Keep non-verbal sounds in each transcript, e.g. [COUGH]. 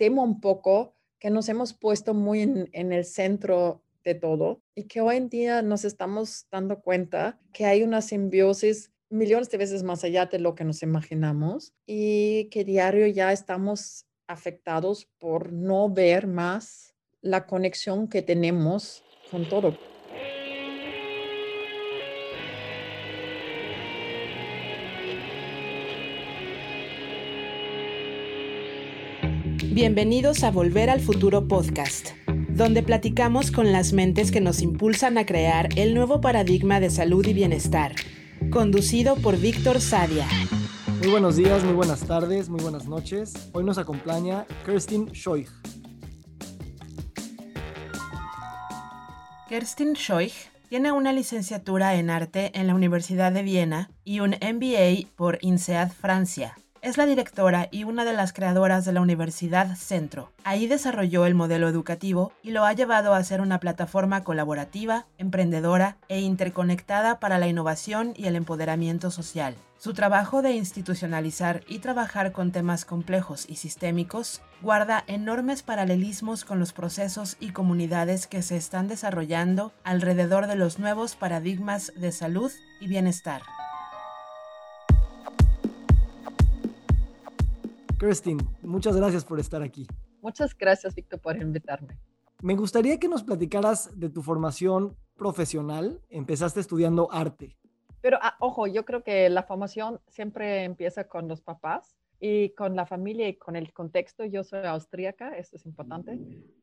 temo un poco que nos hemos puesto muy en, el centro de todo y que hoy en día nos estamos dando cuenta que hay una simbiosis millones de veces más allá de lo que nos imaginamos y que diario ya estamos afectados por no ver más la conexión que tenemos con todo. Bienvenidos a Volver al Futuro Podcast, donde platicamos con las mentes que nos impulsan a crear el nuevo paradigma de salud y bienestar, conducido por Víctor Sadia. Muy buenos días, muy buenas tardes, muy buenas noches. Hoy nos acompaña Kerstin Scheuch. Kerstin Scheuch tiene una licenciatura en arte en la Universidad de Viena y un MBA por INSEAD Francia. Es la directora y una de las creadoras de la Universidad Centro. Ahí desarrolló el modelo educativo y lo ha llevado a ser una plataforma colaborativa, emprendedora e interconectada para la innovación y el empoderamiento social. Su trabajo de institucionalizar y trabajar con temas complejos y sistémicos guarda enormes paralelismos con los procesos y comunidades que se están desarrollando alrededor de los nuevos paradigmas de salud y bienestar. Kirstin, muchas gracias por estar aquí. Muchas gracias, Víctor, por invitarme. Me gustaría que nos platicaras de tu formación profesional. Empezaste estudiando arte. Pero, ah, ojo, yo creo que la formación siempre empieza con los papás y con la familia y con el contexto. Yo soy austríaca, esto es importante.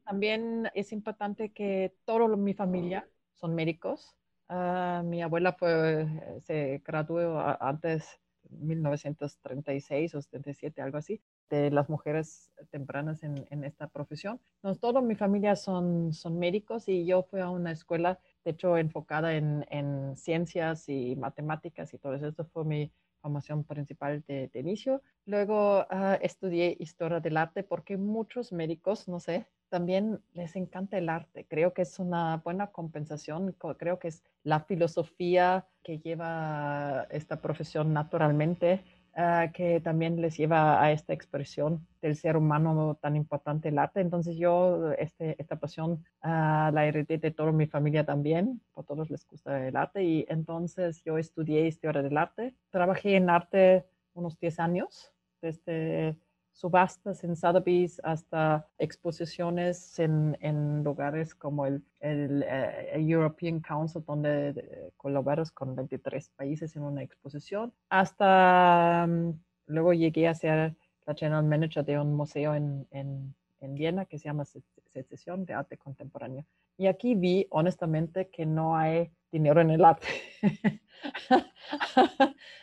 También es importante que toda mi familia son médicos. Ah, mi abuela fue, se graduó antes 1936 o 77, algo así, de las mujeres tempranas en, en esta profesión. Entonces, toda mi familia son, son médicos y yo fui a una escuela, de hecho, enfocada en, en ciencias y matemáticas y todo eso. Esto fue mi formación principal de, inicio. Luego uh, estudié historia del arte porque muchos médicos, no sé, también les encanta el arte. Creo que es una buena compensación. Creo que es la filosofía que lleva esta profesión naturalmente, uh, que también les lleva a esta expresión del ser humano tan importante, el arte. Entonces yo este, esta pasión uh, la heredé de toda mi familia también. A todos les gusta el arte. Y entonces yo estudié historia del arte. Trabajé en arte unos 10 años, desde subastas en Sotheby's hasta exposiciones en, en lugares como el, el, eh, European Council, donde eh, colaboras con 23 países en una exposición, hasta mm, luego llegué a ser la general manager de un museo en, en, en Viena que se llama Secesión de Arte Contemporáneo. Y aquí vi honestamente que no hay dinero en el arte. [LAUGHS]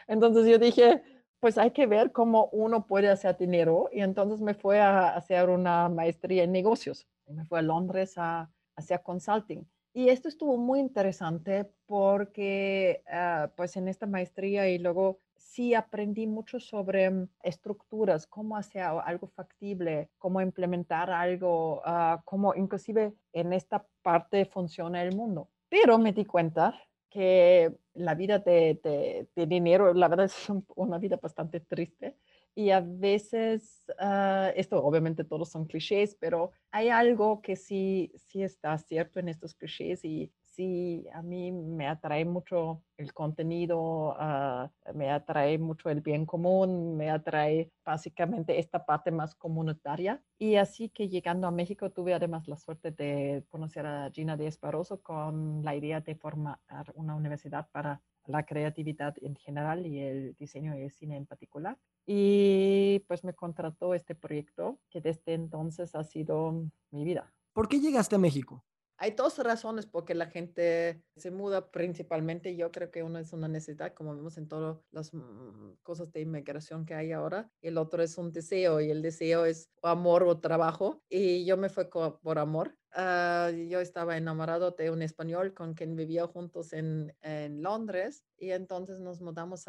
Entonces yo dije, pues hay que ver cómo uno puede hacer dinero. Y entonces me fue a hacer una maestría en negocios. Me fue a Londres a, hacer consulting. Y esto estuvo muy interesante porque uh, pues en esta maestría y luego sí aprendí mucho sobre mm, estructuras, cómo hacer algo factible, cómo implementar algo, uh, cómo inclusive en esta parte funciona el mundo. Pero me di cuenta que la vida de, dinero, la verdad es una vida bastante triste. Y a veces, ah, esto obviamente todos son clichés, pero hay algo que sí, sí está cierto en estos clichés y sí, a mí me atrae mucho el contenido, uh, me atrae mucho el bien común, me atrae básicamente esta parte más comunitaria. Y así que llegando a México tuve además la suerte de conocer a Gina Díaz Barroso con la idea de formar una universidad para la creatividad en general y el diseño de cine en particular. Y pues me contrató este proyecto que desde entonces ha sido mi vida. ¿Por qué llegaste a México? Hay dos razones por qué la gente se muda principalmente. Yo creo que uno es una necesidad, como vemos en todas las mm, cosas de inmigración que hay ahora. El otro es un deseo y el deseo es amor o trabajo. Y yo me fui por amor. Uh, yo estaba enamorado de un español con quien vivía juntos en, Londres y entonces nos mudamos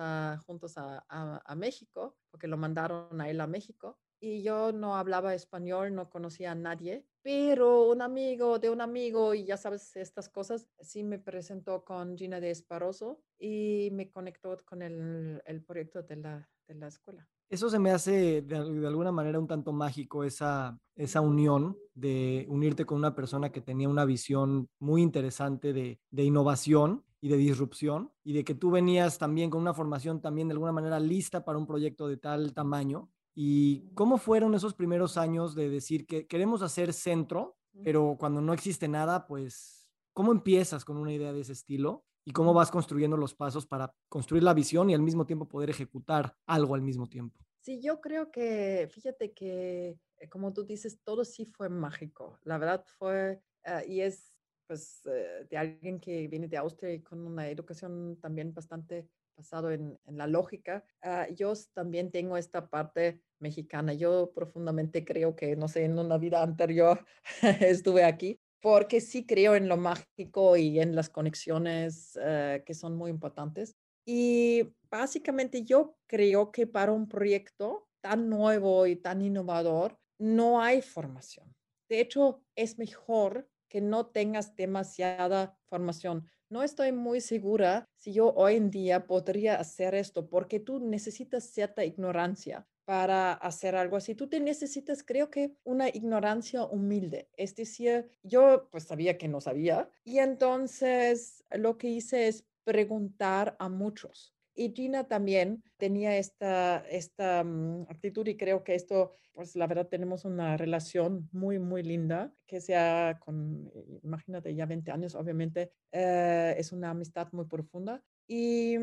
juntos a, a México porque lo mandaron a él a México y yo no hablaba español, no conocía a nadie, pero un amigo de un amigo, y ya sabes, estas cosas, sí me presentó con Gina de Esparoso y me conectó con el, el proyecto de la, de la escuela. Eso se me hace de, alguna manera un tanto mágico, esa, esa unión de unirte con una persona que tenía una visión muy interesante de, de innovación y de disrupción, y de que tú venías también con una formación también de alguna manera lista para un proyecto de tal tamaño. ¿Y cómo fueron esos primeros años de decir que queremos hacer centro, pero cuando no existe nada, pues, ¿cómo empiezas con una idea de ese estilo? y cómo vas construyendo los pasos para construir la visión y al mismo tiempo poder ejecutar algo al mismo tiempo. Sí, yo creo que, fíjate que, eh, como tú dices, todo sí fue mágico. La verdad fue, ah, y es pues eh, de alguien que viene de Austria y con una educación también bastante basado en, en la lógica. Ah, yo también tengo esta parte mexicana. Yo profundamente creo que, no sé, en una vida anterior [LAUGHS] estuve aquí porque sí creo en lo mágico y en las conexiones eh, que son muy importantes. Y básicamente yo creo que para un proyecto tan nuevo y tan innovador no hay formación. De hecho, es mejor que no tengas demasiada formación. No estoy muy segura si yo hoy en día podría hacer esto porque tú necesitas cierta ignorancia para hacer algo así. Tú te necesitas, creo que, una ignorancia humilde. Es decir, yo pues sabía que no sabía y entonces lo que hice es preguntar a muchos. Y Gina también tenía esta, esta mm, actitud y creo que esto, pues la verdad tenemos una relación muy, muy linda, que sea con, imagínate, ya 20 años, obviamente, eh, es una amistad muy profunda. Y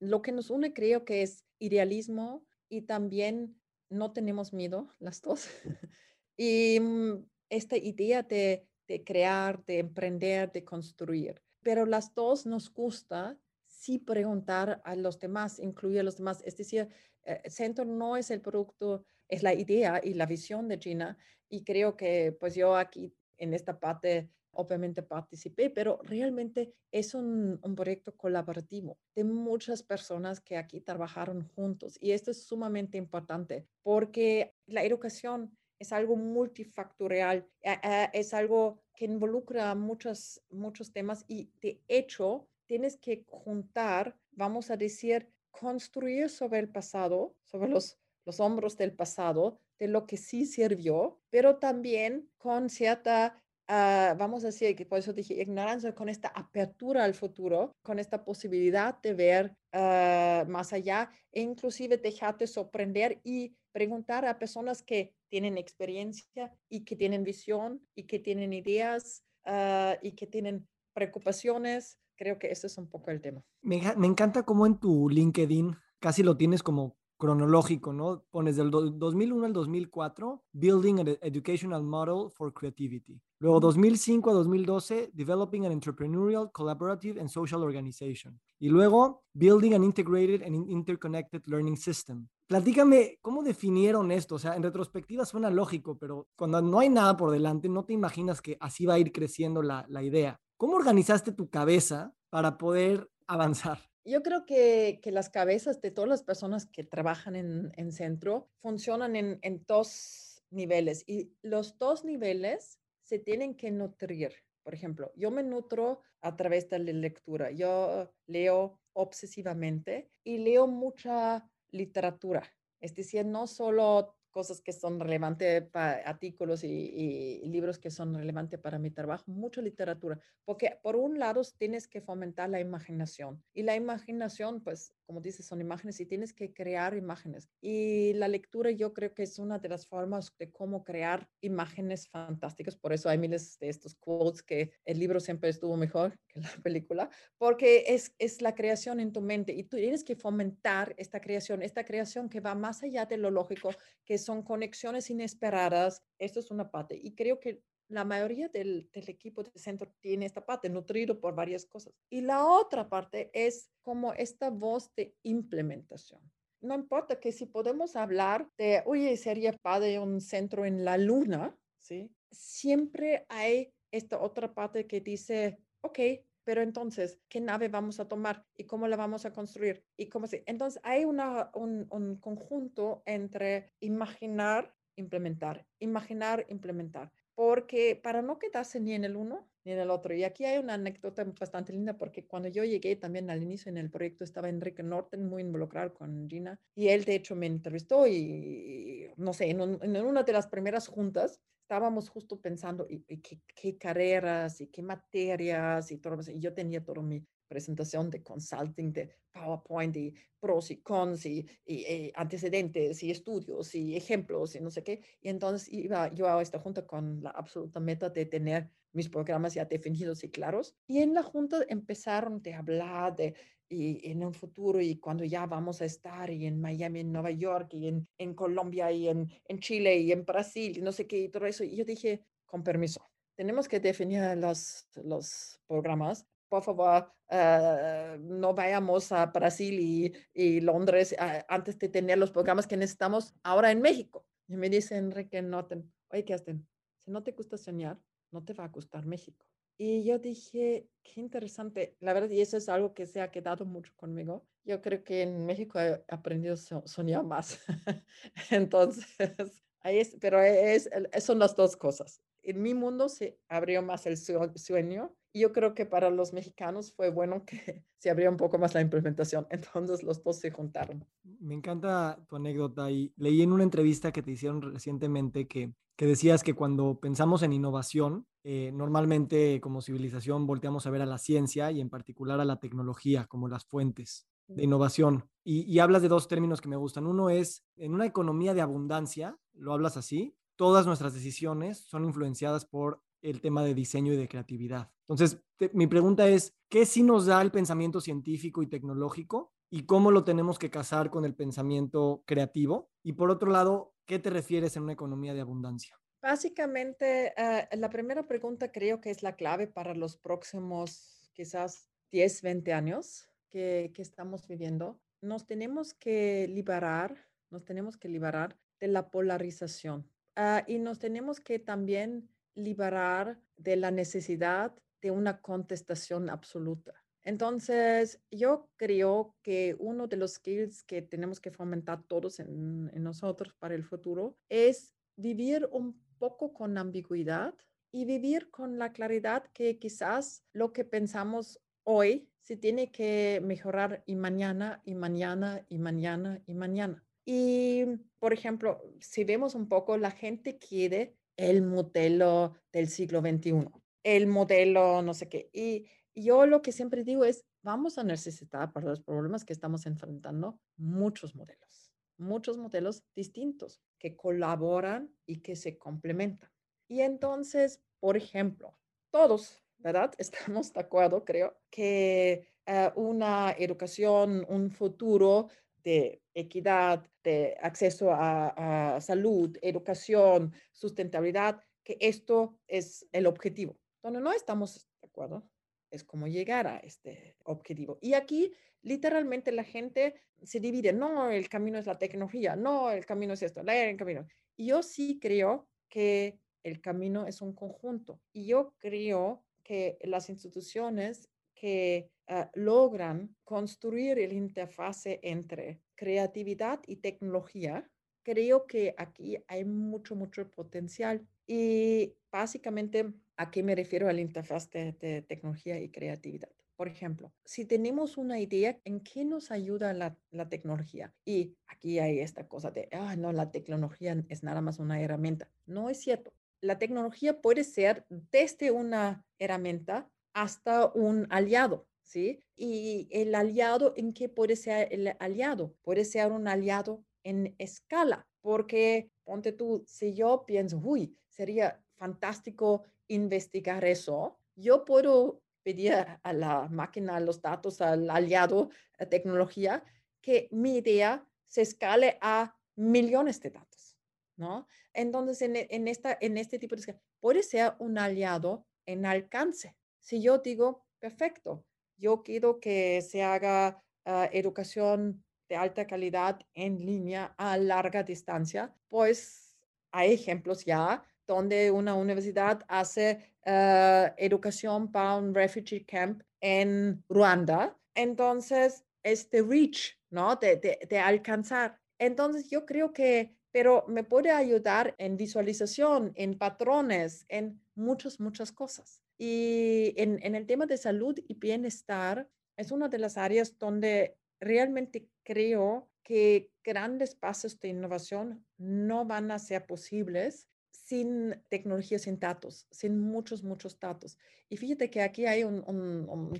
lo que nos une creo que es idealismo, y también no tenemos miedo las dos. [LAUGHS] y mm, esta idea de, de, crear, de emprender, de construir. Pero las dos nos gusta sí preguntar a los demás, incluir a los demás. Es decir, eh, Centro no es el producto, es la idea y la visión de Gina. Y creo que pues yo aquí en esta parte obviamente participé, pero realmente es un, proyecto colaborativo de muchas personas que aquí trabajaron juntos. Y esto es sumamente importante porque la educación es algo multifactorial, eh, eh, es algo que involucra muchos, muchos temas y de hecho tienes que juntar, vamos a decir, construir sobre el pasado, sobre los, los hombros del pasado, de lo que sí sirvió, pero también con cierta Ah, vamos a decir, que por eso dije ignorancia, con esta apertura al futuro, con esta posibilidad de ver ah, más allá e inclusive dejarte sorprender y preguntar a personas que tienen experiencia y que tienen visión y que tienen ideas ah, y que tienen preocupaciones. Creo que ese es un poco el tema. Me, me encanta cómo en tu LinkedIn casi lo tienes como cronológico, ¿no? Pones del 2001 al 2004, Building an Educational Model for Creativity. Luego 2005 a 2012, Developing an Entrepreneurial, Collaborative and Social Organization. Y luego, Building an Integrated and Interconnected Learning System. Platícame, ¿cómo definieron esto? O sea, en retrospectiva suena lógico, pero cuando no hay nada por delante, no te imaginas que así va a ir creciendo la, la idea. ¿Cómo organizaste tu cabeza para poder avanzar? Yo creo que, las cabezas de todas las personas que trabajan en, en centro funcionan en, en, dos niveles y los dos niveles se tienen que nutrir. Por ejemplo, yo me nutro a través de la lectura. Yo leo obsesivamente y leo mucha literatura. Es decir, no solo cosas que son relevantes para artículos y, libros que son relevantes para mi trabajo, mucha literatura, porque por un lado tienes que fomentar la imaginación y la imaginación, pues, como dices, son imágenes y tienes que crear imágenes. Y la lectura yo creo que es una de las formas de cómo crear imágenes fantásticas, por eso hay miles de estos quotes que el libro siempre estuvo mejor [LAUGHS] que la película, porque es, es la creación en tu mente y tú tienes que fomentar esta creación, esta creación que va más allá de lo lógico, que es son conexiones inesperadas. Esto es una parte. Y creo que la mayoría del, equipo de centro tiene esta parte, nutrido por varias cosas. Y la otra parte es como esta voz de implementación. No importa que si podemos hablar de, oye, sería padre un centro en la luna, ¿sí? Siempre hay esta otra parte que dice, ok, pero entonces, ¿qué nave vamos a tomar y cómo la vamos a construir? Y cómo se... Entonces, hay una, un, un conjunto entre imaginar implementar, imaginar, implementar, porque para no quedarse ni en el uno ni en el otro. Y aquí hay una anécdota bastante linda porque cuando yo llegué también al inicio en el proyecto estaba Enrique Norton muy involucrado con Gina y él de hecho me entrevistó y no sé, en, en una de las primeras juntas estábamos justo pensando y, qué, qué, carreras y qué materias y todo. Y yo tenía todo mi presentación de consulting, de PowerPoint y pros y cons y, eh, antecedentes y estudios y ejemplos y no sé qué. Y entonces iba yo a esta junta con la absoluta meta de tener mis programas ya definidos y claros. Y en la junta empezaron a hablar de y en un futuro y cuando ya vamos a estar y en Miami, en Nueva York y en, en Colombia y en, en Chile y en Brasil y no sé qué y todo eso. Y yo dije, con permiso, tenemos que definir los, los programas por favor, uh, no vayamos a Brasil y, y Londres uh, antes de tener los programas que necesitamos ahora en México. Y me dice Enrique Noten, oye, ¿qué hacen? Si no te gusta soñar, no te va a gustar México. Y yo dije, qué interesante. La verdad, y eso es algo que se ha quedado mucho conmigo. Yo creo que en México he aprendido a soñar más. [LAUGHS] Entonces, [LAUGHS] ahí es, pero es, son las dos cosas. En mi mundo se abrió más el sueño yo creo que para los mexicanos fue bueno que [LAUGHS] se abriera un poco más la implementación. [LAUGHS] Entonces los dos se juntaron. Me encanta tu anécdota y leí en una entrevista que te hicieron recientemente que, que decías que cuando pensamos en innovación, eh, normalmente como civilización volteamos a ver a la ciencia y en particular a la tecnología como las fuentes de innovación. Y, y hablas de dos términos que me gustan. Uno es, en una economía de abundancia, lo hablas así, todas nuestras decisiones son influenciadas por el tema de diseño y de creatividad. Entonces, mi pregunta es, ¿qué sí nos da el pensamiento científico y tecnológico y cómo lo tenemos que casar con el pensamiento creativo? Y por otro lado, ¿qué te refieres en una economía de abundancia? Básicamente, eh, la primera pregunta creo que es la clave para los próximos quizás 10, 20 años que, que estamos viviendo. Nos tenemos que liberar, nos tenemos que liberar de la polarización uh, y nos tenemos que también liberar de la necesidad de una contestación absoluta. Entonces, yo creo que uno de los skills que tenemos que fomentar todos en, nosotros para el futuro es vivir un poco con ambigüedad y vivir con la claridad que quizás lo que pensamos hoy se tiene que mejorar y mañana y mañana y mañana y mañana. Y, por ejemplo, si vemos un poco, la gente quiere el modelo del siglo XXI, el modelo no sé qué. Y yo lo que siempre digo es, vamos a necesitar para los problemas que estamos enfrentando muchos modelos, muchos modelos distintos que colaboran y que se complementan. Y entonces, por ejemplo, todos, ¿verdad? [LAUGHS] Estamos de acuerdo, creo, que eh, una educación, un futuro de equidad, de acceso a, salud, educación, sustentabilidad, que esto es el objetivo. Donde no estamos de acuerdo es cómo llegar a este objetivo. Y aquí literalmente la gente se divide, no, el camino es la tecnología, no, el camino es esto, el camino. Yo sí creo que el camino es un conjunto. Y yo creo que las instituciones que ah, logran construir el interfase entre creatividad y tecnología, creo que aquí hay mucho, mucho potencial. Y básicamente, ¿a qué me refiero al interfaz de, tecnología y creatividad? Por ejemplo, si tenemos una idea, ¿en qué nos ayuda la, la tecnología? Y aquí hay esta cosa de, ah, no, la tecnología es nada más una herramienta. No es cierto. La tecnología puede ser desde una herramienta hasta un aliado, ¿sí? Y el aliado, ¿en qué puede ser el aliado? Puede ser un aliado en escala, porque ponte tú, si yo pienso, uy, sería fantástico investigar eso, yo puedo pedir a la máquina, los datos, al aliado, a tecnología, que mi idea se escale a millones de datos, ¿no? Entonces, en, en, esta, en este tipo de escala, puede ser un aliado en alcance, si yo digo, perfecto, yo quiero que se haga ah, educación de alta calidad en línea a larga distancia, pues hay ejemplos ya donde una universidad hace ah, educación para un refugee camp en Ruanda. Entonces, este reach, ¿no? De, de, de alcanzar. Entonces, yo creo que pero me puede ayudar en visualización, en patrones, en muchas, muchas cosas. Y en, en el tema de salud y bienestar, es una de las áreas donde realmente creo que grandes pasos de innovación no van a ser posibles sin tecnología, sin datos, sin muchos, muchos datos. Y fíjate que aquí hay un,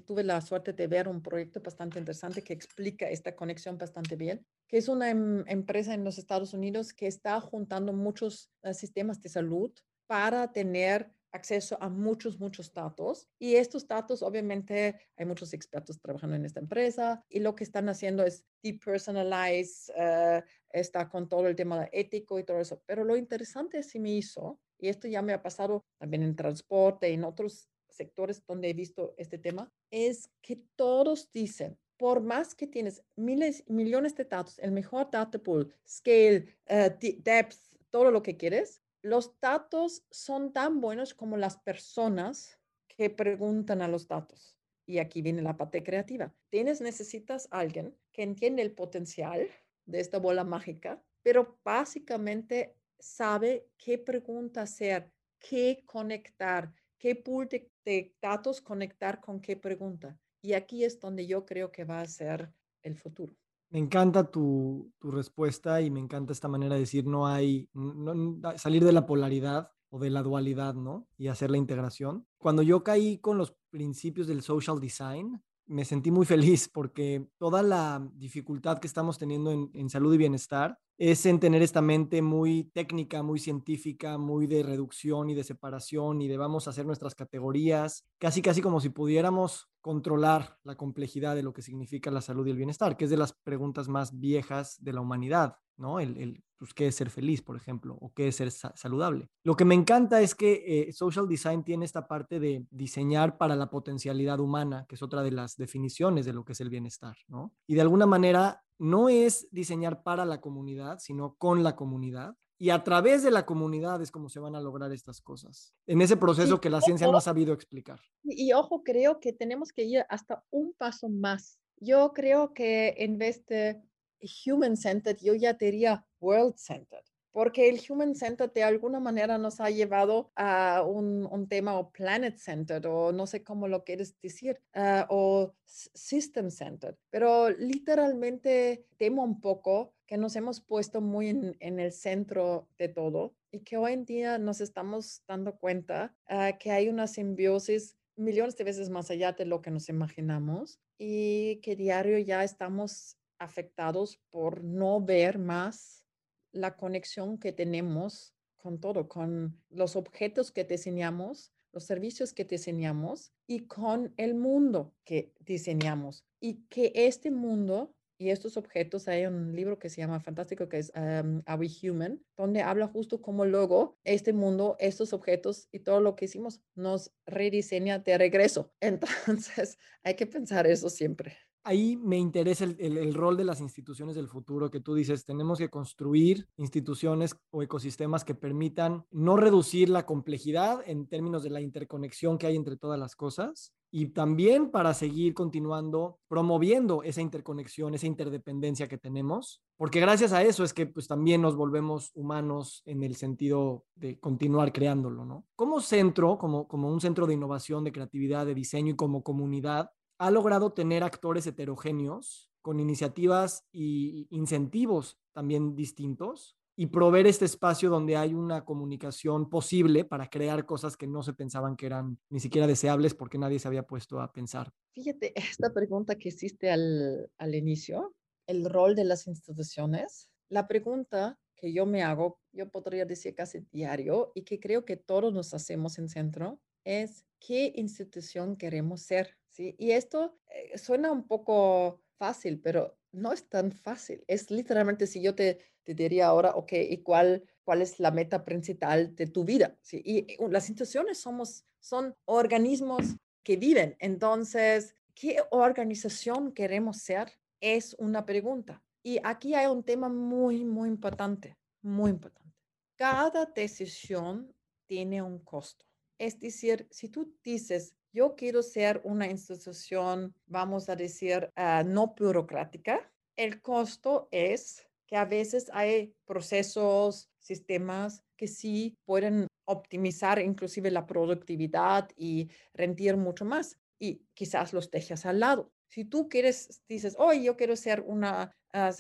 tuve la suerte de ver un proyecto bastante interesante que explica esta conexión bastante bien, que es una em, empresa en los Estados Unidos que está juntando muchos eh, sistemas de salud para tener acceso a muchos, muchos datos. Y estos datos, obviamente, hay muchos expertos trabajando en esta empresa y lo que están haciendo es depersonalize, uh, está con todo el tema ético y todo eso. Pero lo interesante sí me hizo, y esto ya me ha pasado también en transporte y en otros sectores donde he visto este tema, es que todos dicen, por más que tienes miles, millones de datos, el mejor data pool, scale, uh, depth, todo lo que quieres, los datos son tan buenos como las personas que preguntan a los datos. Y aquí viene la parte creativa. Tienes, necesitas alguien que entiende el potencial de esta bola mágica, pero básicamente sabe qué pregunta hacer, qué conectar, qué pool de, de datos conectar con qué pregunta. Y aquí es donde yo creo que va a ser el futuro. Me encanta tu, respuesta y me encanta esta manera de decir no hay, salir de la polaridad o de la dualidad, ¿no? Y hacer la integración. Cuando yo caí con los principios del social design, me sentí muy [LAUGHS] feliz porque toda la dificultad que estamos teniendo en, en, salud y bienestar es en tener esta mente muy técnica, muy científica, muy de reducción y de separación y de vamos a hacer nuestras categorías, casi casi como si pudiéramos controlar la complejidad de lo que significa la salud y el bienestar, que es de las preguntas más viejas de la humanidad, ¿no? El, pues, ¿qué es ser feliz, por ejemplo? ¿O qué es ser saludable? Lo que me encanta es que eh, Social Design tiene esta parte de diseñar para la potencialidad humana, que es otra de las definiciones de lo que es el bienestar, ¿no? Y de alguna manera no es diseñar para la comunidad, sino con la comunidad. Y a través de la comunidad es como se van a lograr estas cosas, en ese proceso que la ciencia no ha sabido explicar. Y, ojo, creo que tenemos que ir hasta un paso más. Yo creo que en vez de human-centered, yo ya diría world-centered porque el Human Centered de alguna manera nos ha llevado a un, un tema o Planet Centered o no sé cómo lo quieres decir, uh, o System Centered, pero literalmente temo un poco que nos hemos puesto muy en, en, el centro de todo y que hoy en día nos estamos dando cuenta uh, que hay una simbiosis millones de veces más allá de lo que nos imaginamos y que diario ya estamos afectados por no ver más la conexión que tenemos con todo, con los objetos que diseñamos, los servicios que diseñamos y con el mundo que diseñamos. Y que este mundo y estos objetos, hay un libro que se llama fantástico que es um, Are We Human, donde habla justo como luego este mundo, estos objetos y todo lo que hicimos nos rediseña de regreso. [LAUGHS] Entonces, hay que pensar eso siempre ahí me interesa el, rol de las instituciones del futuro que tú dices, tenemos que construir instituciones o ecosistemas que permitan no reducir la complejidad en términos de la interconexión que hay entre todas las cosas y también para seguir continuando promoviendo esa interconexión, esa interdependencia que tenemos, porque gracias a eso es que pues también nos volvemos humanos en el sentido de continuar creándolo, ¿no? Como centro, como, como un centro de innovación, de creatividad, de diseño y como comunidad, ha logrado tener actores heterogéneos con iniciativas y incentivos también distintos y proveer este espacio donde hay una comunicación posible para crear cosas que no se pensaban que eran ni siquiera deseables porque nadie se había puesto a pensar. Fíjate, esta pregunta que hiciste al, al inicio, el rol de las instituciones, la pregunta que yo me hago, yo podría decir casi diario y que creo que todos nos hacemos en centro, es qué institución queremos ser. Y esto eh, suena un poco fácil, pero no es tan fácil. Es literalmente si yo te, te diría ahora, ok, ¿y cuál, cuál es la meta principal de tu vida? ¿sí? Y, las instituciones somos, son organismos que viven. Entonces, ¿qué organización queremos ser? Es una pregunta. Y aquí hay un tema muy, muy importante, muy importante. Cada decisión tiene un costo. Es decir, si tú dices, yo quiero ser una institución, vamos a decir, ah, no burocrática, el costo es que a veces hay procesos, sistemas que sí pueden optimizar inclusive la productividad y rendir mucho más y quizás los dejas al lado. Si tú quieres, dices, hoy yo quiero ser una, ah,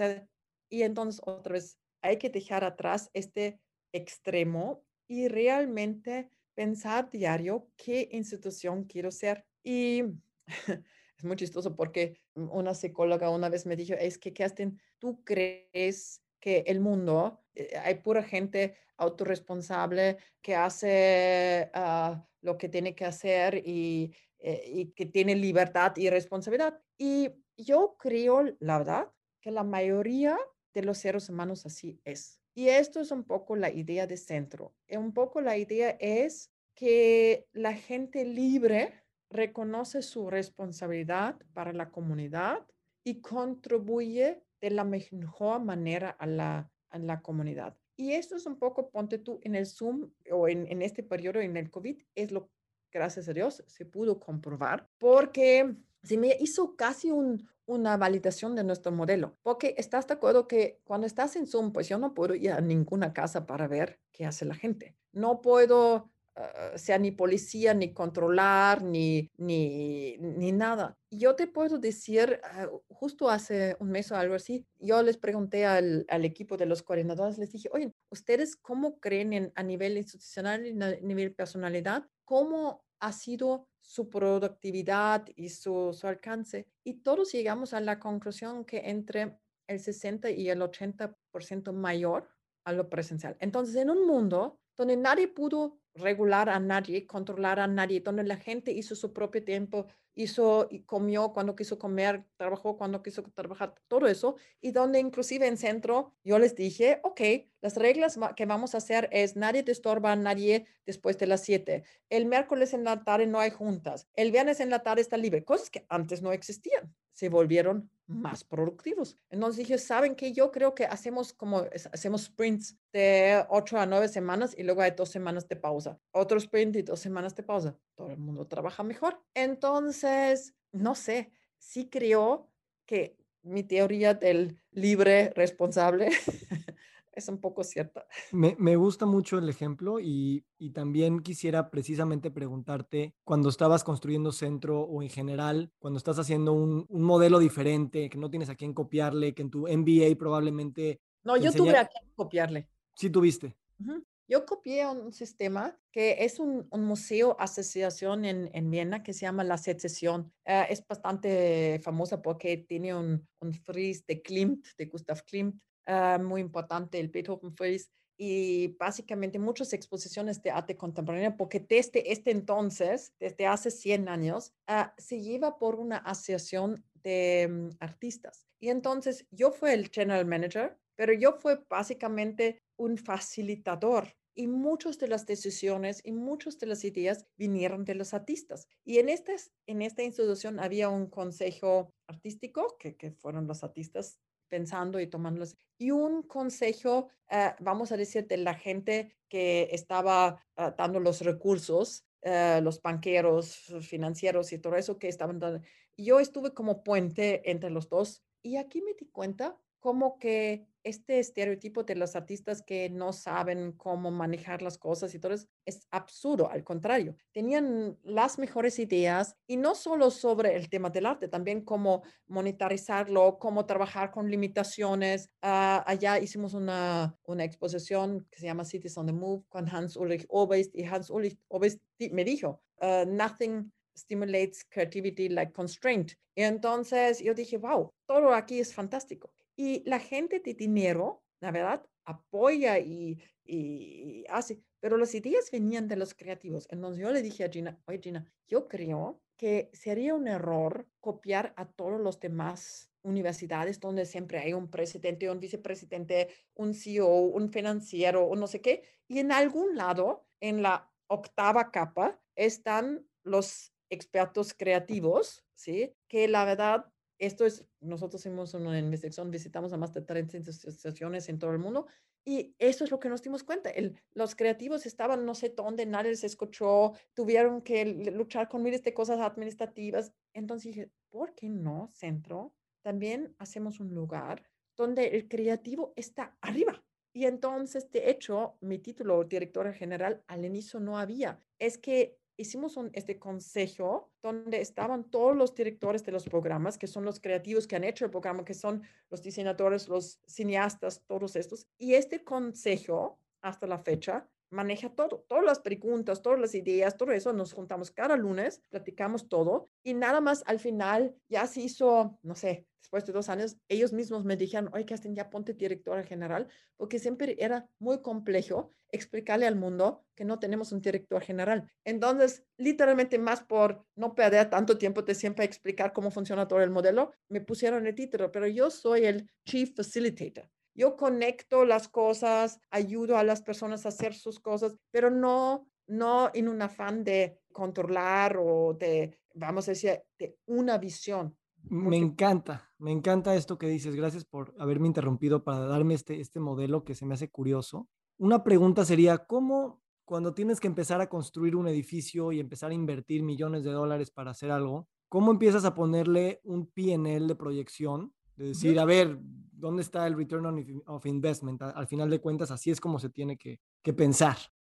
y entonces otra vez hay que dejar atrás este extremo y realmente pensar diario qué institución quiero ser. Y [LAUGHS] es muy chistoso porque una psicóloga una vez me dijo, es que, Kerstin, ¿tú crees que el mundo, eh, hay pura gente autorresponsable que hace ah, lo que tiene que hacer y, eh, y que tiene libertad y responsabilidad? Y yo creo, la verdad, que la mayoría de los seres humanos así es. Y esto es un poco la idea de centro. Un poco la idea es que la gente libre reconoce su responsabilidad para la comunidad y contribuye de la mejor manera a la, a la comunidad. Y esto es un poco, ponte tú en el Zoom o en, en este periodo en el COVID, es lo, gracias a Dios, se pudo comprobar porque se me hizo casi un, una validación de nuestro modelo, porque estás de acuerdo que cuando estás en Zoom, pues yo no puedo ir a ninguna casa para ver qué hace la gente. No puedo uh, sea ni policía, ni controlar, ni, ni, ni nada. Yo te puedo decir, uh, justo hace un mes o algo así, yo les pregunté al, al, equipo de los coordinadores, les dije, oye, ¿ustedes cómo creen en, a nivel institucional y a nivel personalidad? ¿Cómo ha sido su productividad y su, su alcance? Y todos llegamos a la conclusión que entre el 60 y el 80% mayor a lo presencial. Entonces, en un mundo donde nadie pudo regular a nadie, controlar a nadie, donde la gente hizo su propio tiempo, hizo y comió cuando quiso comer, trabajó cuando quiso trabajar, todo eso, y donde inclusive en centro yo les dije, ok, las reglas que vamos a hacer es nadie te estorba a nadie después de las 7. El miércoles en la tarde no hay juntas. El viernes en la tarde está libre, cosas que antes no existían. Se volvieron más productivos. Entonces dije, ¿saben qué? Yo creo que hacemos como, hacemos sprints de 8 a 9 semanas y luego hay dos semanas de pausa. Otro sprint y dos semanas de pausa. Todo el mundo trabaja mejor. Entonces, no sé, sí creo que mi teoría del libre responsable [LAUGHS] es un poco cierta. Me, me gusta mucho el ejemplo y, y, también quisiera precisamente preguntarte, cuando estabas construyendo centro o en general, cuando estás haciendo un, un modelo diferente, que no tienes a quién copiarle, que en tu MBA probablemente... No, yo enseñar... tuve a quién copiarle. Sí, tuviste. Uh -huh. Yo copié un sistema que es un, un museo asociación en, en, Viena que se llama La Secesión. Uh, es bastante famosa porque tiene un, un frise de Klimt, de Gustav Klimt, uh, muy importante, el Beethoven Fries, y básicamente muchas exposiciones de arte contemporáneo, porque desde este entonces, desde hace 100 años, uh, se lleva por una asociación de um, artistas. Y entonces yo fui el general manager, pero yo fui básicamente un facilitador y muchas de las decisiones y muchas de las ideas vinieron de los artistas. Y en, estas, en esta institución había un consejo artístico, que, que fueron los artistas pensando y tomándolos, y un consejo, uh, vamos a decir, de la gente que estaba uh, dando los recursos, uh, los banqueros financieros y todo eso que estaban dando. Yo estuve como puente entre los dos y aquí me di cuenta como que este estereotipo de los artistas que no saben cómo manejar las cosas y todo eso es absurdo, al contrario, tenían las mejores ideas y no solo sobre el tema del arte, también cómo monetarizarlo, cómo trabajar con limitaciones. Uh, allá hicimos una, una exposición que se llama Cities on the Move con Hans Ulrich Obeist y Hans Ulrich Obeist me dijo, uh, nothing stimulates creativity like constraint. Y entonces yo dije, wow, todo aquí es fantástico. Y la gente de dinero, la verdad, apoya y, y, hace, pero las ideas venían de los creativos. Entonces yo le dije a Gina, oye Gina, yo creo que sería un error copiar a todos los demás universidades donde siempre hay un presidente, un vicepresidente, un CEO, un financiero, o no sé qué. Y en algún lado, en la octava capa, están los expertos creativos, ¿sí? Que la verdad esto es, nosotros hicimos una investigación, visitamos a más de 30 instituciones en todo el mundo y eso es lo que nos dimos cuenta. Los creativos estaban no sé dónde, nadie les escuchó, tuvieron que luchar con miles de cosas administrativas. Entonces dije, ¿por qué no, centro? También hacemos un lugar donde el creativo está arriba. Y entonces, de hecho, mi título, directora general, al inicio no había. Es que hicimos un, este consejo donde estaban todos los directores de los programas, que son los creativos que han hecho el programa, que son los diseñadores, los cineastas, todos estos. Y este consejo, hasta la fecha, maneja todo, todas las preguntas, todas las ideas, todo eso. Nos juntamos cada lunes, platicamos todo y nada más al final ya se hizo, no sé, después de dos años, ellos mismos me dijeron, oye, Kerstin, ya ponte directora general, porque siempre era muy complejo explicarle al mundo que no tenemos un director general. Entonces, literalmente más por no perder tanto tiempo de siempre explicar cómo funciona todo el modelo, me pusieron el título, pero yo soy el Chief Facilitator. Yo conecto las cosas, ayudo a las personas a hacer sus cosas, pero no, no en un afán de controlar o de, vamos a decir, de una visión. Me encanta, me encanta esto que dices. Gracias por haberme interrumpido para darme este, este modelo que se me hace curioso. Una pregunta sería, ¿cómo cuando tienes que empezar a construir un edificio y empezar a invertir millones de dólares para hacer algo, cómo empiezas a ponerle un PNL de proyección de decir, a ver, ¿dónde está el return on of investment? Al final de cuentas, así es como se tiene que, pensar.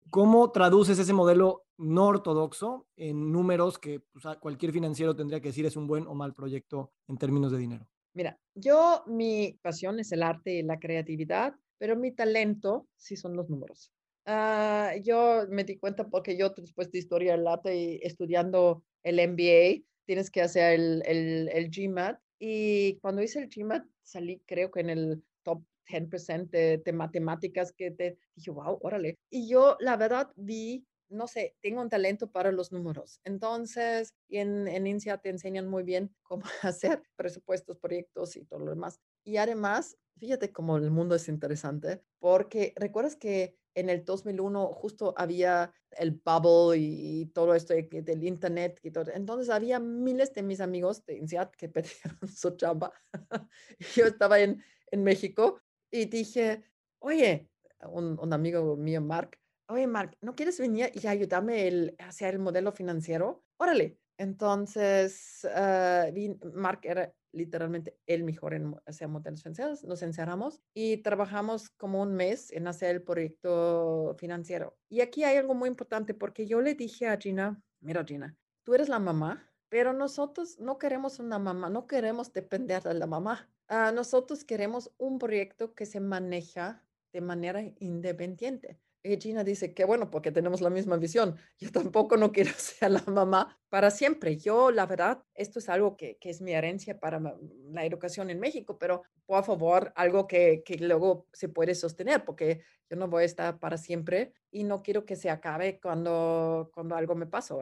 ¿Cómo traduces ese modelo no ortodoxo en números que pues, cualquier financiero tendría que decir es un buen o mal proyecto en términos de dinero? Mira, yo mi pasión es el arte y la creatividad, pero mi talento sí son los números. Ah, yo me di cuenta porque yo después de historia del arte y estudiando el MBA, tienes que hacer el, el, el GMAT y cuando hice el GMAT, salí creo que en el top 10% de, de, matemáticas que te dije, wow, órale. Y yo la verdad vi, no sé, tengo un talento para los números. Entonces, en, en INSEA te enseñan muy bien cómo [LAUGHS] hacer presupuestos, proyectos y todo lo demás. Y además, fíjate cómo el mundo es interesante, porque recuerdas que en el 2001 justo había el bubble y, todo esto del internet y todo. Entonces había miles de mis amigos de INSEAD que [LAUGHS] perdieron su chamba. [LAUGHS] Yo estaba en, en México y dije, oye, un, amigo mío, Mark, oye, Mark, ¿no quieres venir y ayudarme a hacer el modelo financiero? Órale. Entonces, uh, Mark era literalmente el mejor en hacer modelos financieros. Nos encerramos y trabajamos como un mes en hacer el proyecto financiero. Y aquí hay algo muy importante porque yo le dije a Gina, mira Gina, tú eres la mamá, pero nosotros no queremos una mamá, no queremos depender de la mamá. Uh, nosotros queremos un proyecto que se maneja de manera independiente. Y Gina dice que bueno, porque tenemos la misma visión. Yo tampoco no quiero [LAUGHS] ser la mamá para siempre. Yo, la verdad, esto es algo que, que es mi herencia para la educación en México, pero por favor, algo que, que, luego se puede sostener, porque yo no voy a estar para siempre y no quiero que se acabe cuando, cuando algo me pasa.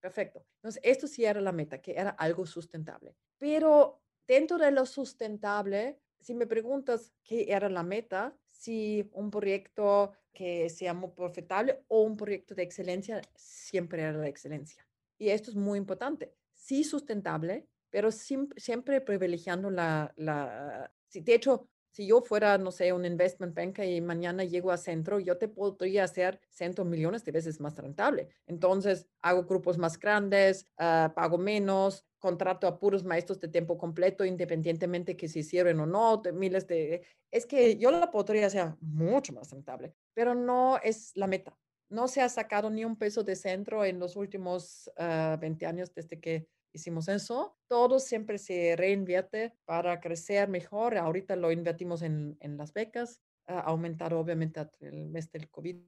Perfecto. Entonces, esto sí era la meta, que era algo sustentable. Pero dentro de lo sustentable, si me preguntas qué era la meta, si un proyecto que sea muy profitable o un proyecto de excelencia, siempre era la excelencia. Y esto es muy importante. Sí sustentable, pero siempre, privilegiando la, la... De hecho, si yo fuera, no sé, un investment banker y mañana llego a centro, yo te podría hacer cientos millones de veces más rentable. Entonces, hago grupos más grandes, ah, pago menos, contrato a puros maestros de tiempo completo, independientemente que se hicieron o no, de miles de... Es que yo la podría hacer mucho más rentable, pero no es la meta. No se ha sacado ni un peso de centro en los últimos 20 ah, años desde que hicimos eso. Todo siempre se reinvierte para crecer mejor. Ahorita lo invertimos en, en las becas, uh, aumentar obviamente el mes del COVID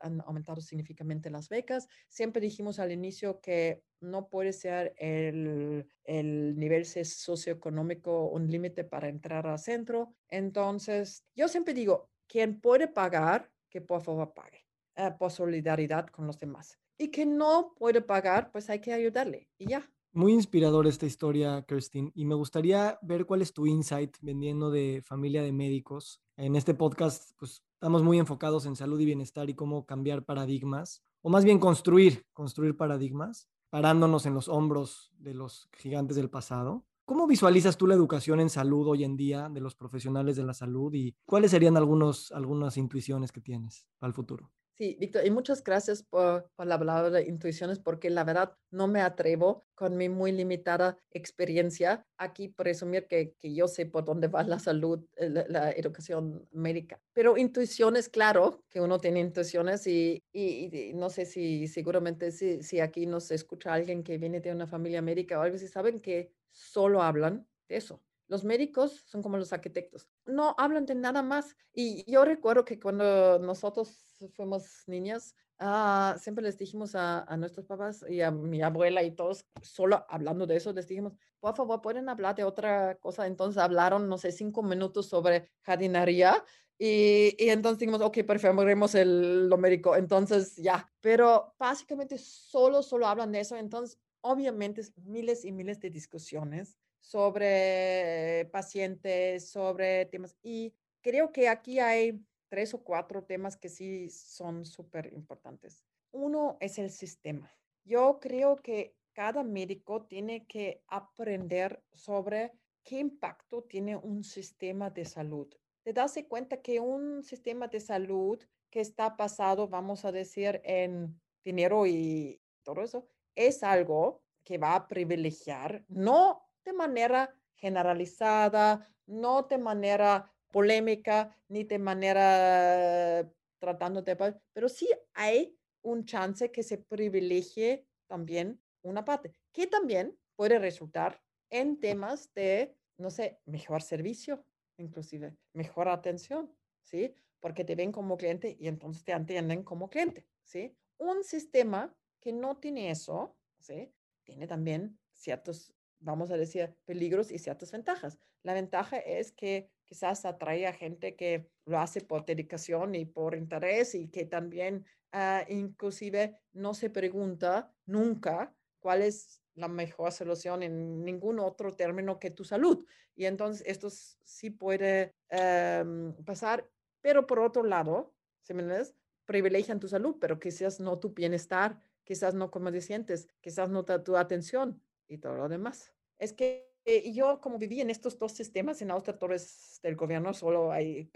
han aumentado significativamente las becas. Siempre dijimos al inicio que no puede ser el, el nivel socioeconómico un límite para entrar al centro. Entonces, yo siempre digo, quien puede pagar, que por favor pague, uh, por solidaridad con los demás. Y que no puede pagar, pues hay que ayudarle y ya. Muy inspirador esta historia, Kirstin, y me gustaría ver cuál es tu insight vendiendo de familia de médicos. En este podcast, pues estamos muy enfocados en salud y bienestar y cómo cambiar paradigmas, o más bien construir, construir paradigmas, parándonos en los hombros de los gigantes del pasado. ¿Cómo visualizas tú la educación en salud hoy en día de los profesionales de la salud y cuáles serían algunos, algunas intuiciones que tienes para el futuro? Sí, Víctor, y muchas gracias por, por, la palabra de intuiciones, porque la verdad no me atrevo con mi muy limitada experiencia aquí presumir que, que yo sé por dónde va la salud, eh, la, educación médica. Pero intuiciones, claro, que uno tiene intuiciones y, y, no sé si seguramente si, si, aquí nos escucha alguien que viene de una familia médica o algo así, saben que solo hablan de eso. Los médicos son como los arquitectos, no hablan de nada más. Y yo recuerdo que cuando nosotros fuimos niñas, uh, siempre les dijimos a, nuestros papás y a mi abuela y todos, solo hablando de eso, les dijimos, por favor, pueden hablar de otra cosa. Entonces hablaron, no sé, cinco minutos sobre jardinería y, y, entonces dijimos, ok, preferimos el, lo médico. Entonces, ya. Pero básicamente solo, solo hablan de eso. Entonces, obviamente, miles y miles de discusiones sobre pacientes, sobre temas. Y creo que aquí hay tres o cuatro temas que sí son súper importantes. Uno es el sistema. Yo creo que cada médico tiene que aprender sobre qué impacto tiene un sistema de salud. Te das cuenta que un sistema de salud que está basado, vamos a decir, en dinero y todo eso, es algo que va a privilegiar, no de manera generalizada, no de manera polémica ni de manera tratando de, pero sí hay un chance que se privilegie también una parte, que también puede resultar en temas de, no sé, mejor servicio, inclusive, mejor atención, ¿sí? Porque te ven como cliente y entonces te entienden como cliente, ¿sí? Un sistema que no tiene eso, ¿sí? Tiene también ciertos vamos a decir, peligros y ciertas ventajas. La ventaja es que quizás atrae a gente que lo hace por dedicación y por interés y que también uh, inclusive no se pregunta nunca cuál es la mejor solución en ningún otro término que tu salud. Y entonces esto sí puede um, pasar, pero por otro lado, ¿sí me entiendes? privilegian tu salud, pero quizás no tu bienestar, quizás no cómo te sientes, quizás no tu atención y todo lo demás. Es que eh, yo como viví en estos dos sistemas, en Austria todo es del gobierno, solo hay,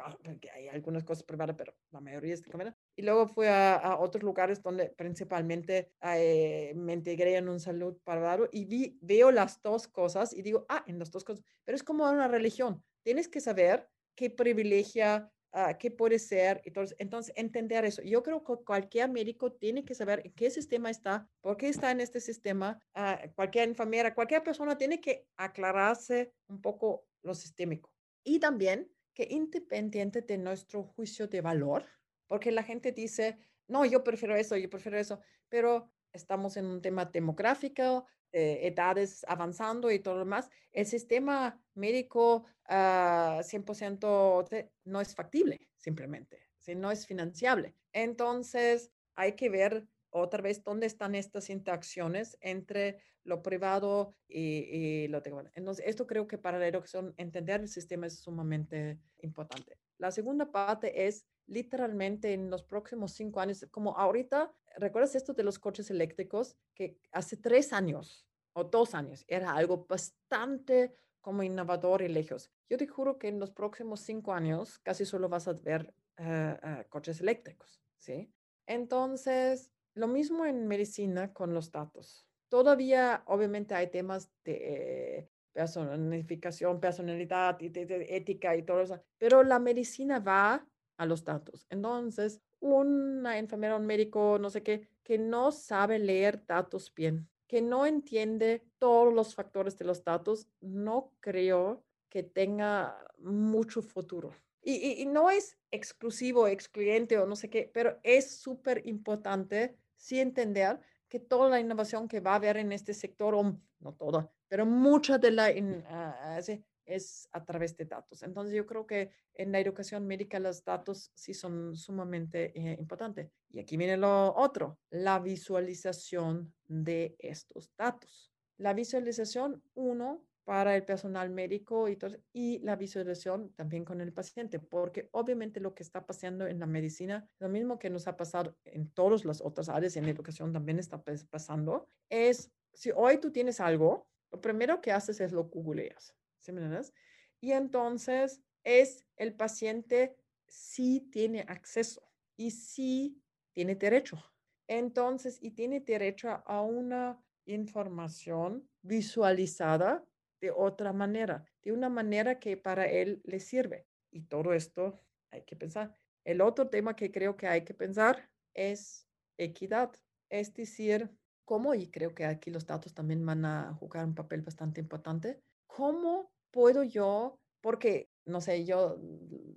hay algunas cosas privadas, pero la mayoría es del gobierno. Y luego fui a, a otros lugares donde principalmente eh, me integré en un salud privado y vi, veo las dos cosas y digo, ah, en las dos cosas, pero es como una religión. Tienes que saber qué privilegia uh, qué puede ser. Entonces, entonces, entender eso. Yo creo que cualquier médico tiene que saber en qué sistema está, por qué está en este sistema. Uh, cualquier enfermera, cualquier persona tiene que aclararse un poco lo sistémico. Y también que independiente de nuestro juicio de valor, porque la gente dice, no, yo prefiero eso, yo prefiero eso, pero estamos en un tema demográfico, eh, edades avanzando y todo lo demás, el sistema médico uh, ah, 100% no es factible, simplemente, ¿sí? no es financiable. Entonces, hay que ver otra vez dónde están estas interacciones entre lo privado y, y lo bueno. Entonces, esto creo que para la educación, entender el sistema es sumamente importante. La segunda parte es literalmente en los próximos cinco años, como ahorita, ¿recuerdas esto de los coches eléctricos? Que hace tres años o dos años era algo bastante como innovador y lejos. Yo te juro que en los próximos cinco años casi solo vas a ver uh, uh, coches eléctricos, ¿sí? Entonces, lo mismo en medicina con los datos. Todavía, obviamente, hay temas de eh, personificación, personalidad y de ética y todo eso, pero la medicina va a los datos. Entonces, una enfermera, un médico, no sé qué, que no sabe leer datos bien, que no entiende todos los factores de los datos, no creo que tenga mucho futuro. Y, y, y no es exclusivo, excluyente o no sé qué, pero es súper importante sí entender que toda la innovación que va a haber en este sector, o no toda, pero mucha de la in, uh, es a través de datos. Entonces yo creo que en la educación médica los datos sí son sumamente eh, importantes. Y aquí viene lo otro, la visualización de estos datos. La visualización, uno, para el personal médico y, y la visualización también con el paciente, porque obviamente lo que está pasando en la medicina, lo mismo que nos ha pasado en todas las otras áreas, en la educación también está pasando, es si hoy tú tienes algo, lo primero que haces es lo googleas y entonces es el paciente sí tiene acceso y sí tiene derecho. Entonces, y tiene derecho a una información visualizada de otra manera, de una manera que para él le sirve. Y todo esto hay que pensar. El otro tema que creo que hay que pensar es equidad, es decir, cómo, y creo que aquí los datos también van a jugar un papel bastante importante, cómo puedo yo, porque, no sé, yo,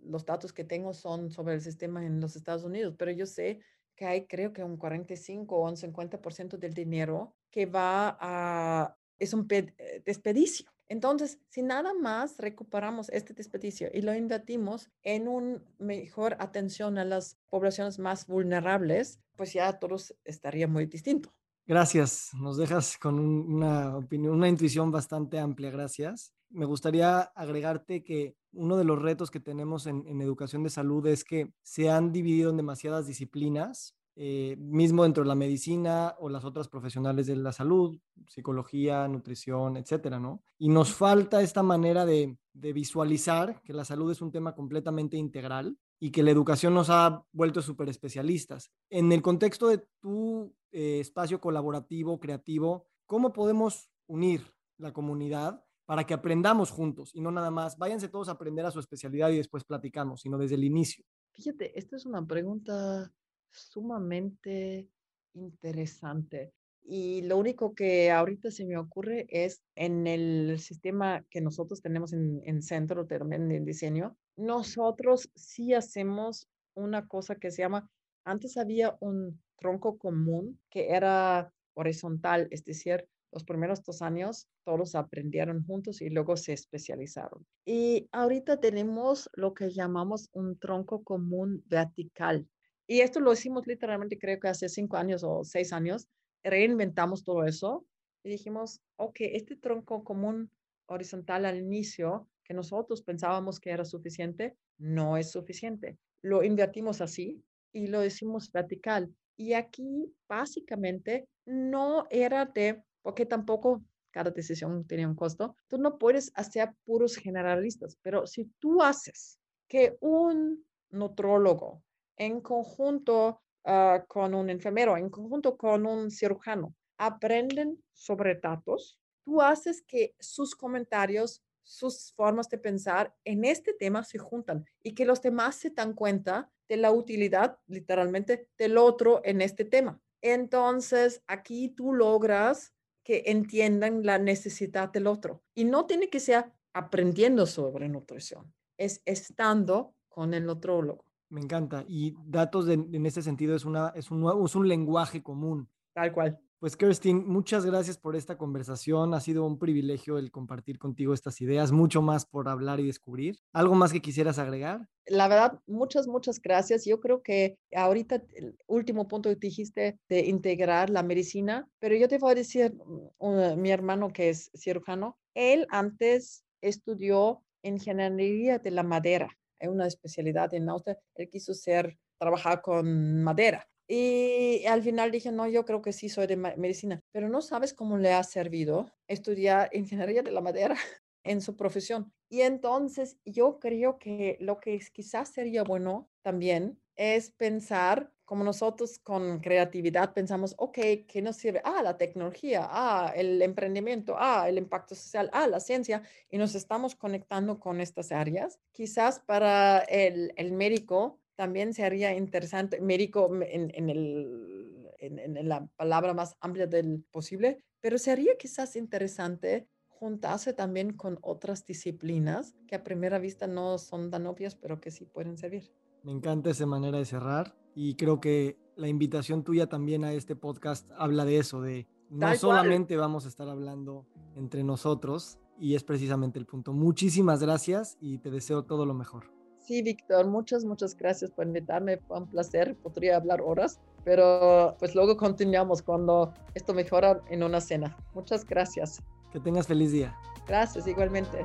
los datos que tengo son sobre el sistema en los Estados Unidos, pero yo sé que hay creo que un 45 o un 50% del dinero que va a, es un eh, despedicio. Entonces, si nada más recuperamos este desperdicio y lo invertimos en una mejor atención a las poblaciones más vulnerables, pues ya todos estaría muy distinto. Gracias, nos dejas con una opinión, una intuición bastante amplia, gracias. Me gustaría agregarte que uno de los retos que tenemos en, educación de salud es que se han dividido en demasiadas disciplinas eh, mismo dentro de la medicina o las otras profesionales de la salud, psicología, nutrición, etcétera, ¿no? Y nos falta esta manera de, visualizar que la salud es un tema completamente integral y que la educación nos ha vuelto súper especialistas. En el contexto de tu eh, espacio colaborativo, creativo, ¿cómo podemos unir la comunidad para que aprendamos juntos y no nada más, váyanse todos a aprender a su especialidad y después platicamos, sino desde el inicio? Fíjate, esta es una pregunta sumamente interesante. Y lo único que ahorita se me ocurre es en el sistema que nosotros tenemos en, en centro también de diseño, nosotros sí hacemos una cosa que se llama, antes había un tronco común que era horizontal, es decir, los primeros dos años todos aprendieron juntos y luego se especializaron. Y ahorita tenemos lo que llamamos un tronco común vertical. Y esto lo hicimos literalmente, creo que hace cinco años o seis años, reinventamos todo eso y dijimos, ok, este tronco común horizontal al inicio, que nosotros pensábamos que era suficiente, no es suficiente. Lo invertimos así y lo hicimos vertical. Y aquí básicamente no era de, porque tampoco cada decisión tenía un costo, tú no puedes hacer puros generalistas, pero si tú haces que un nutrólogo en conjunto ah, con un enfermero, en conjunto con un cirujano, aprenden sobre datos, tú haces que sus comentarios, sus formas de pensar en este tema se juntan y que los demás se dan cuenta de la utilidad, literalmente, del otro en este tema. Entonces, aquí tú logras que entiendan la necesidad del otro. Y no tiene que ser aprendiendo sobre nutrición, es estando con el nutrólogo. Me encanta. Y datos en ese sentido es, una, es, un es un lenguaje común. Tal cual. Pues Kirstin, muchas gracias por esta conversación. Ha sido un privilegio el compartir contigo estas ideas, mucho más por hablar y descubrir. ¿Algo más que quisieras agregar? La verdad, muchas, muchas gracias. Yo creo que ahorita el último punto que dijiste de integrar la medicina, pero yo te voy a decir, mm, mi hermano que es cirujano, él antes estudió ingeniería de la madera es una especialidad en Austria, él quiso ser, trabajar con madera. Y al final dije, no, yo creo que sí soy de medicina, pero no sabes cómo le ha servido estudiar ingeniería de la madera [LAUGHS] en su profesión. Y entonces yo creo que lo que quizás sería bueno también es pensar como nosotros con creatividad pensamos, ok, ¿qué nos sirve? Ah, la tecnología, ah, el emprendimiento, ah, el impacto social, ah, la ciencia, y nos estamos conectando con estas áreas. Quizás para el, el médico también sería interesante, médico en, en, el, en, en la palabra más amplia del posible, pero sería quizás interesante juntarse también con otras disciplinas que a primera vista no son tan obvias, pero que sí pueden servir. Me encanta esa manera de cerrar y creo que la invitación tuya también a este podcast habla de eso, de no solamente vamos a estar hablando entre nosotros y es precisamente el punto. Muchísimas gracias y te deseo todo lo mejor. Sí, Víctor, muchas, muchas gracias por invitarme. Fue un placer. Podría hablar horas, pero pues luego continuamos cuando esto mejora en una cena. Muchas gracias. Que tengas feliz día. Gracias, igualmente.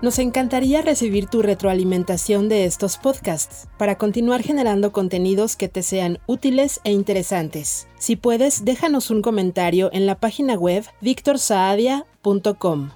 Nos encantaría recibir tu retroalimentación de estos podcasts para continuar generando contenidos que te sean útiles e interesantes. Si puedes, déjanos un comentario en la página web victorsaadia.com.